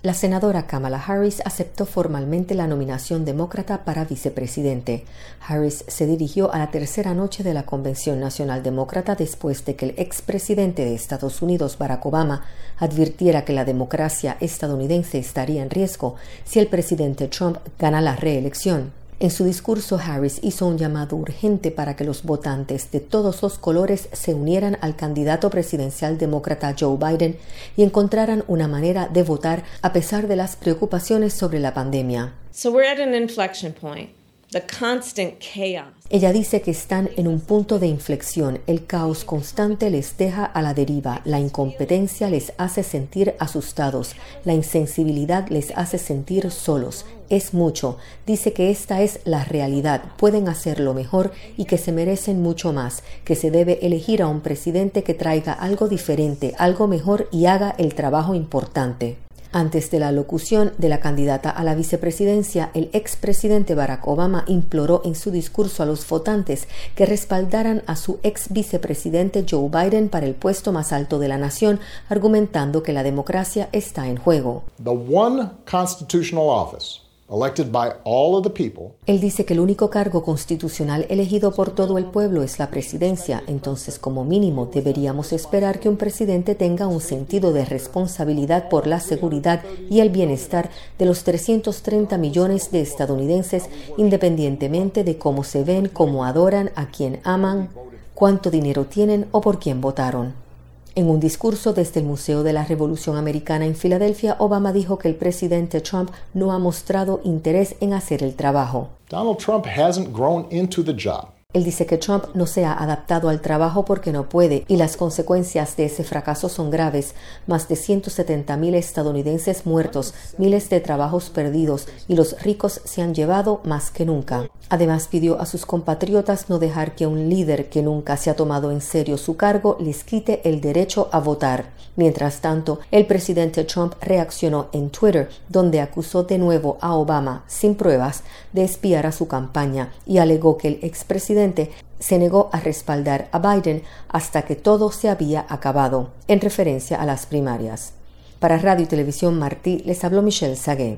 La senadora Kamala Harris aceptó formalmente la nominación demócrata para vicepresidente. Harris se dirigió a la tercera noche de la Convención Nacional Demócrata después de que el expresidente de Estados Unidos, Barack Obama, advirtiera que la democracia estadounidense estaría en riesgo si el presidente Trump gana la reelección. En su discurso, Harris hizo un llamado urgente para que los votantes de todos los colores se unieran al candidato presidencial demócrata Joe Biden y encontraran una manera de votar a pesar de las preocupaciones sobre la pandemia. Ella dice que están en un punto de inflexión. El caos constante les deja a la deriva. La incompetencia les hace sentir asustados. La insensibilidad les hace sentir solos. Es mucho. Dice que esta es la realidad. Pueden hacerlo mejor y que se merecen mucho más. Que se debe elegir a un presidente que traiga algo diferente, algo mejor y haga el trabajo importante. Antes de la locución de la candidata a la vicepresidencia, el expresidente Barack Obama imploró en su discurso a los votantes que respaldaran a su ex vicepresidente Joe Biden para el puesto más alto de la nación, argumentando que la democracia está en juego. Él dice que el único cargo constitucional elegido por todo el pueblo es la presidencia, entonces como mínimo deberíamos esperar que un presidente tenga un sentido de responsabilidad por la seguridad y el bienestar de los 330 millones de estadounidenses, independientemente de cómo se ven, cómo adoran, a quién aman, cuánto dinero tienen o por quién votaron. En un discurso desde el Museo de la Revolución Americana en Filadelfia, Obama dijo que el presidente Trump no ha mostrado interés en hacer el trabajo. Donald Trump hasn't grown into the job. Él dice que Trump no se ha adaptado al trabajo porque no puede y las consecuencias de ese fracaso son graves. Más de 170 mil estadounidenses muertos, miles de trabajos perdidos y los ricos se han llevado más que nunca. Además pidió a sus compatriotas no dejar que un líder que nunca se ha tomado en serio su cargo les quite el derecho a votar. Mientras tanto, el presidente Trump reaccionó en Twitter, donde acusó de nuevo a Obama, sin pruebas, de espiar a su campaña y alegó que el expresidente se negó a respaldar a Biden hasta que todo se había acabado, en referencia a las primarias. Para Radio y Televisión Martí les habló Michelle Sagué.